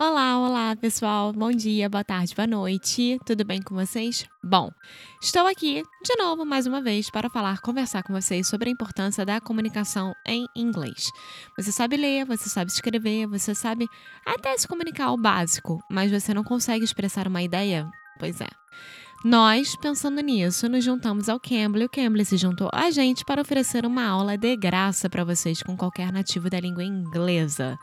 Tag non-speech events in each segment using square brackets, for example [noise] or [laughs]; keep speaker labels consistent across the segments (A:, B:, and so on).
A: Olá, olá, pessoal. Bom dia, boa tarde, boa noite. Tudo bem com vocês? Bom, estou aqui de novo mais uma vez para falar, conversar com vocês sobre a importância da comunicação em inglês. Você sabe ler, você sabe escrever, você sabe até se comunicar o básico, mas você não consegue expressar uma ideia? Pois é. Nós, pensando nisso, nos juntamos ao Cambly. O Cambly se juntou a gente para oferecer uma aula de graça para vocês com qualquer nativo da língua inglesa.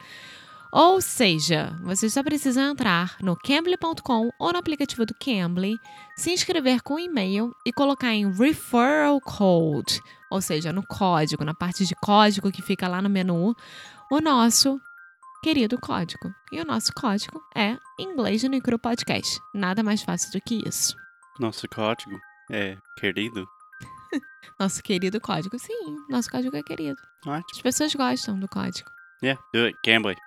A: Ou seja, você só precisa entrar no cambly.com ou no aplicativo do Cambly, se inscrever com e-mail e colocar em referral code, ou seja, no código, na parte de código que fica lá no menu, o nosso querido código. E o nosso código é Inglês no Cru Podcast. Nada mais fácil do que isso.
B: Nosso código é querido. [laughs]
A: Nosso querido código. Sim, nosso código é querido. As
B: Ótimo.
A: pessoas gostam do código.
B: Yeah, do it. Gambling.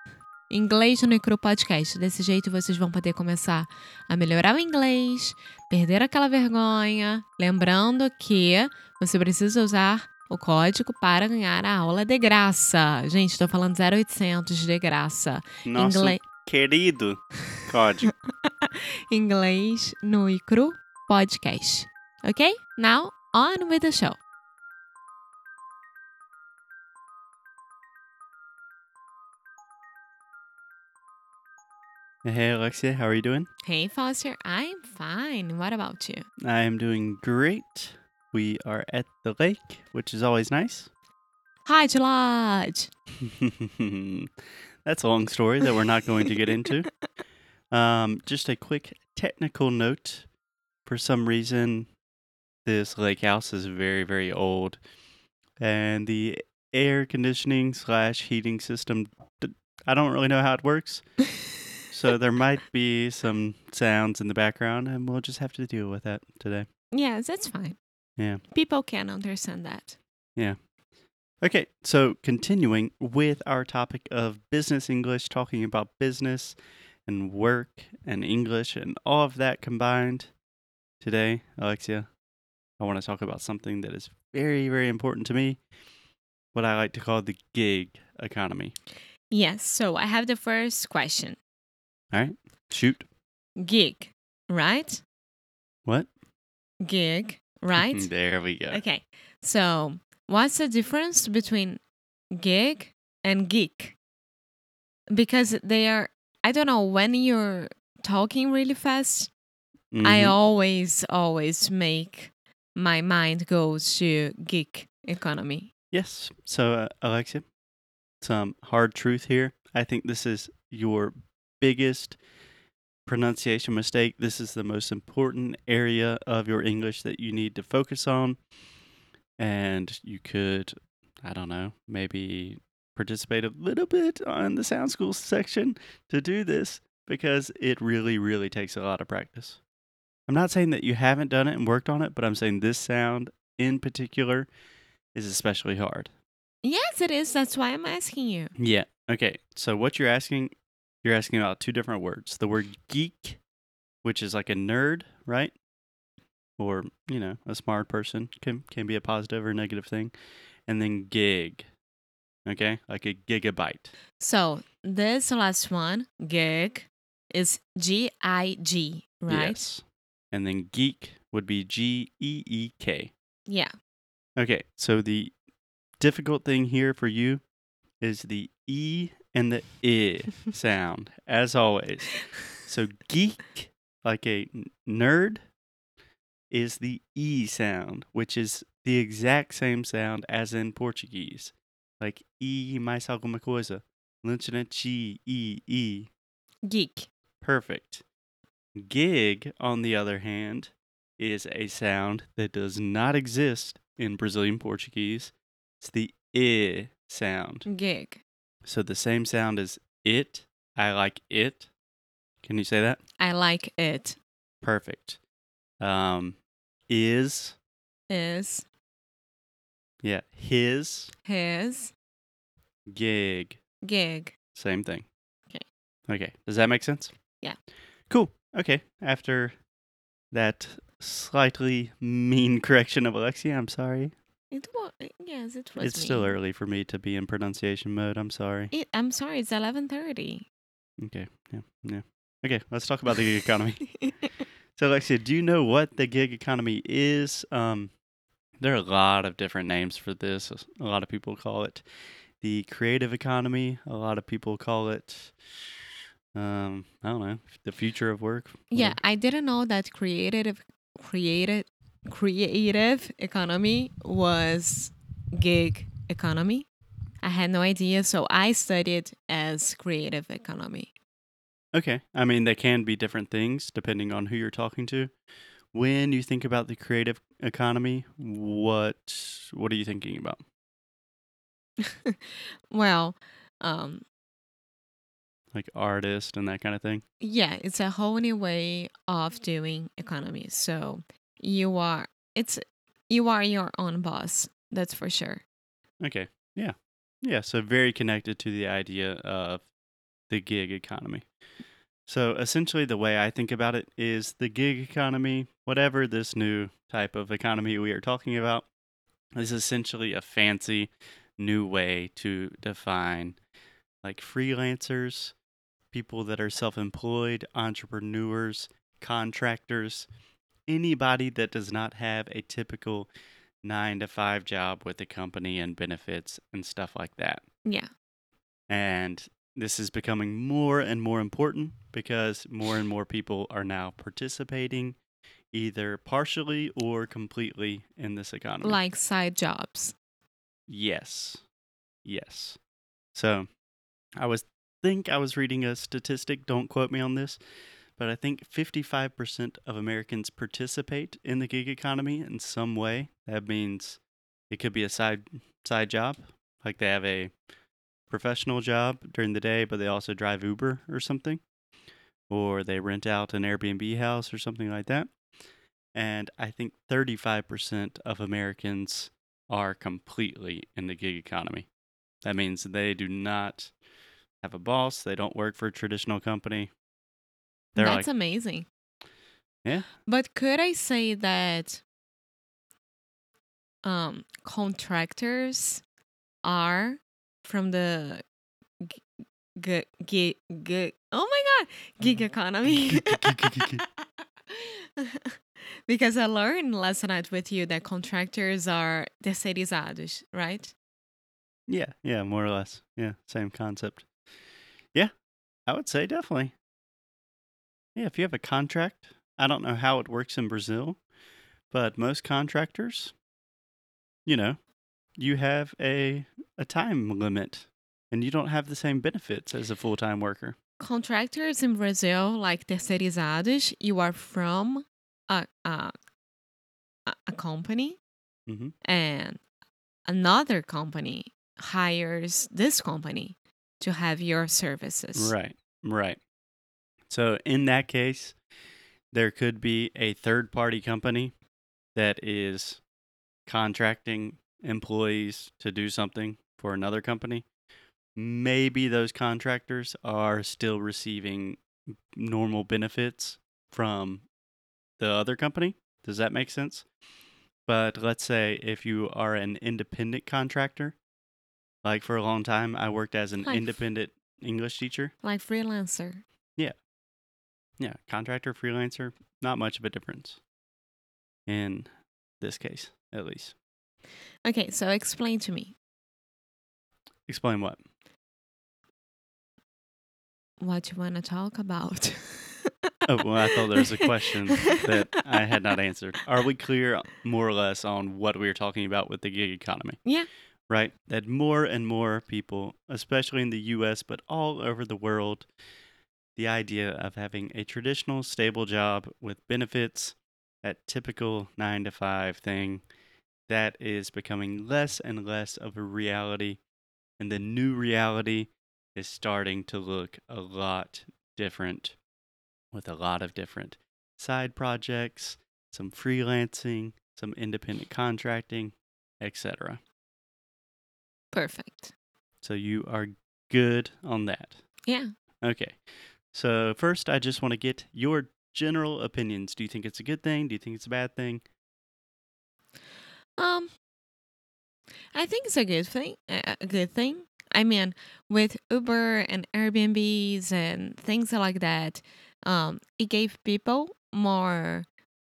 A: Inglês no Icru Podcast. Desse jeito vocês vão poder começar a melhorar o inglês, perder aquela vergonha. Lembrando que você precisa usar o código para ganhar a aula de graça. Gente, estou falando 0800 de graça.
B: Nosso
A: Inglês,
B: querido código. [laughs]
A: inglês no Icru Podcast. Ok? Now, on with the show.
B: Hey, Alexia, how are you doing?
A: Hey, Foster. I'm fine. What about you?
B: I am doing great. We are at the lake, which is always nice.
A: Hi, Lodge. [laughs]
B: That's a long story that we're not going to get into. [laughs] Um, just a quick technical note. For some reason, this lake house is very, very old, and the air conditioning slash heating system, I don't really know how it works. [laughs] So there might be some sounds in the background, and we'll just have to deal with that today.
A: Yes, that's fine.
B: Yeah.
A: People can understand that. Yeah.
B: Okay, so continuing with our topic of business English, talking about business and work and English and all of that combined. Today, Alexia, I want to talk about something that is very, very important to me what I like to call the gig economy.
A: Yes, so I have the first question.
B: All right, shoot.
A: Gig, right?
B: What?
A: Gig, [laughs] right?
B: there we go.
A: okay, so what's the difference between gig and geek? Because they are, I don't know, when you're talking really fast, I
B: Mhm.
A: always, always make my mind go to geek economy.
B: Yes. So, uh, Alexia, some hard truth here. I think this is your biggest pronunciation mistake. This is the most important area of your English that you need to focus on. And you could, I don't know, maybe participate a little bit on the sound school section to do this because it really, really takes a lot of practice. I'm not saying that you haven't done it and worked on it, but I'm saying this sound in particular is especially hard.
A: Yes, it is. That's why I'm asking you.
B: Yeah. Okay. So what you're asking, you're asking about two different words. The word geek, which is like a nerd, right? Or, you know, a smart person can can be a positive or negative thing. And then gig. Okay? Like a gigabyte.
A: So this last one, gig, is G I G, right?
B: Yes. And then geek would be G E E K.
A: Yeah.
B: Okay, so the difficult thing here for you is the E and the I sound, as always. So geek, like a nerd, is the E sound, which is the exact same sound as in Portuguese. Like E mais alguma coisa. Lynchina chi E E.
A: Geek.
B: Perfect. Gig, on the other hand, is a sound that does not exist in Brazilian Portuguese. It's the I sound.
A: Gig.
B: So the same sound as it. I like it. Can you say that?
A: I like it.
B: Perfect. Um, is,
A: Is
B: yeah, his,
A: his
B: gig.
A: gig.
B: Same thing.
A: Okay.
B: Okay. Does that make sense?
A: Yeah.
B: Cool. Okay. After that slightly mean [laughs] correction of Alexia, I'm sorry.
A: It was yes, it was.
B: it's still early for me to be in pronunciation mode. I'm sorry.
A: It, I'm sorry. It's eleven thirty.
B: Okay. Yeah. Yeah. Okay. Let's talk about the gig economy. [laughs] So, Alexia, do you know what the gig economy is? Um, there are a lot of different names for this. A lot of people call it the creative economy. A lot of people call it, um, I don't know, the future of work.
A: yeah. I didn't know that creative created creative economy was gig economy. I had no idea, so I studied as creative economy.
B: Okay. I mean, they can be different things depending on who you're talking to. When you think about the creative economy, what what are you thinking about? [laughs]
A: well, um,
B: Like artist and that kind of thing?
A: yeah, it's a whole new way of doing economy. So you are it's you are your own boss. That's for sure.
B: Okay. Yeah. Yeah. So very connected to the idea of the gig economy. So essentially, the way I think about it is the gig economy, whatever this new type of economy we are talking about, is essentially a fancy new way to define like freelancers, people that are self employed, entrepreneurs, contractors, anybody that does not have a typical nine to five job with the company and benefits and stuff like that.
A: Yeah.
B: And this is becoming more and more important because more and more people are now participating either partially or completely in this economy.
A: Like side jobs.
B: Yes. Yes. So I was think I was reading a statistic, don't quote me on this, but I think 55% of Americans participate in the gig economy in some way. That means it could be a side side job, like they have a professional job during the day, but they also drive Uber or something, or they rent out an Airbnb house or something like that. And I think 35% of Americans are completely in the gig economy. That means they do not have a boss, they don't work for a traditional company. They're
A: That's
B: like,
A: amazing.
B: Yeah.
A: But could I say that um contractors are from the g- g- g- g- oh my god gig economy [laughs] because I learned last night with you that contractors are terceirizados, right?
B: yeah, yeah, more or less. Yeah, same concept. Yeah, I would say definitely. Yeah, if you have a contract, I don't know how it works in Brazil, but most contractors, you know, you have a a time limit and you don't have the same benefits as a full-time worker.
A: Contractors in Brazil, like terceirizados, you are from a a, a- company
B: Mhm.
A: and another company hires this company to have your services.
B: Right, right. So in that case, there could be a third party company that is contracting employees to do something for another company. Maybe those contractors are still receiving normal benefits from the other company. Does that make sense? But let's say if you are an independent contractor, like for a long time, I worked as an
A: Like
B: independent English teacher.
A: Like freelancer.
B: Yeah, contractor, freelancer, not much of a difference in this case, at least.
A: Okay, so explain to me
B: Explain what?
A: what you want to talk about.
B: Oh, well, I thought there was a question that I had not [laughs] answered. Are we clear, more or less, on what we were talking about with the gig economy?
A: Yeah.
B: Right? That more and more people, especially in the US, but all over the world, the idea of having a traditional, stable job with benefits, that typical nine to five thing, that is becoming less and less of a reality. And the new reality is starting to look a lot different with a lot of different side projects, some freelancing, some independent contracting, etc.
A: Perfect.
B: So you are good on that.
A: Yeah.
B: Okay. So first, I just want to get your general opinions. Do you think it's a good thing? Do you think it's a bad thing?
A: Um I think it's a good thing. A good thing. I mean, with Uber and Airbnbs and things like that, um, it gave people more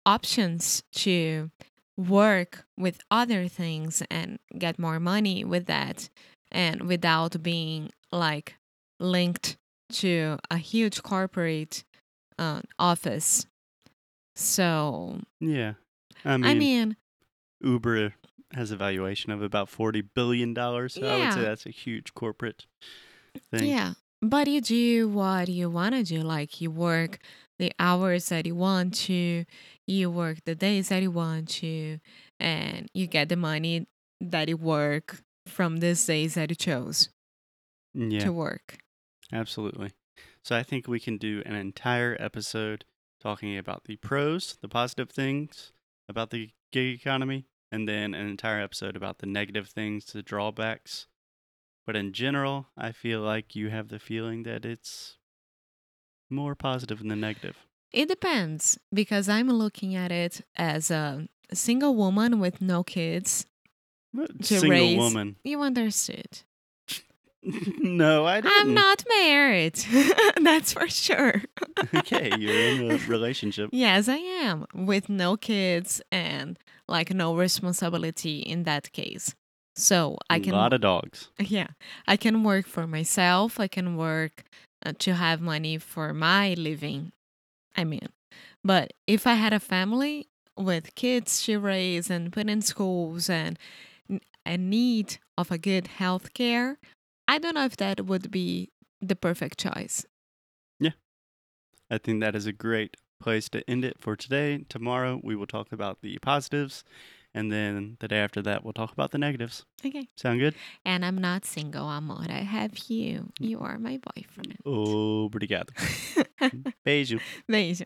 A: options to work with other things and get more money with that and without being like linked to a huge corporate uh, office. So,
B: Yeah. I mean,
A: I mean,
B: Uber has a valuation of about $40 billion. So I would say that's a huge corporate thing.
A: yeah. But you do what you want to do. Like you work the hours that you want to, you work the days that you want to, and you get the money that you work from these days that you chose
B: Yeah.
A: to work.
B: Absolutely. So I think we can do an entire episode talking about the pros, the positive things about the gig economy, and then an entire episode about the negative things, the drawbacks. But in general, I feel like you have the feeling that it's more positive than the negative.
A: It depends because I'm looking at it as a single woman with no kids. To
B: Single
A: raise-
B: woman.
A: You understood. [laughs]
B: no, I didn't.
A: I'm not married. [laughs] That's for sure. [laughs]
B: okay, you're in a relationship.
A: Yes, I am with no kids and like no responsibility in that case. So I can A
B: lot of dogs.
A: yeah, I can work for myself. I can work uh, to have money for my living. I mean, but if I had a family with kids to raise and put in schools and a need of a good health care, I don't know if that would be the perfect choice. Yeah.
B: I think that is a great place to end it for today. Tomorrow we will talk about the positives, and then the day after that we'll talk about the negatives.
A: Okay.
B: Sound good?
A: And I'm not single, amor. I have you. You are my boyfriend.
B: Oh, obrigado. [laughs] Beijo.
A: Beijo.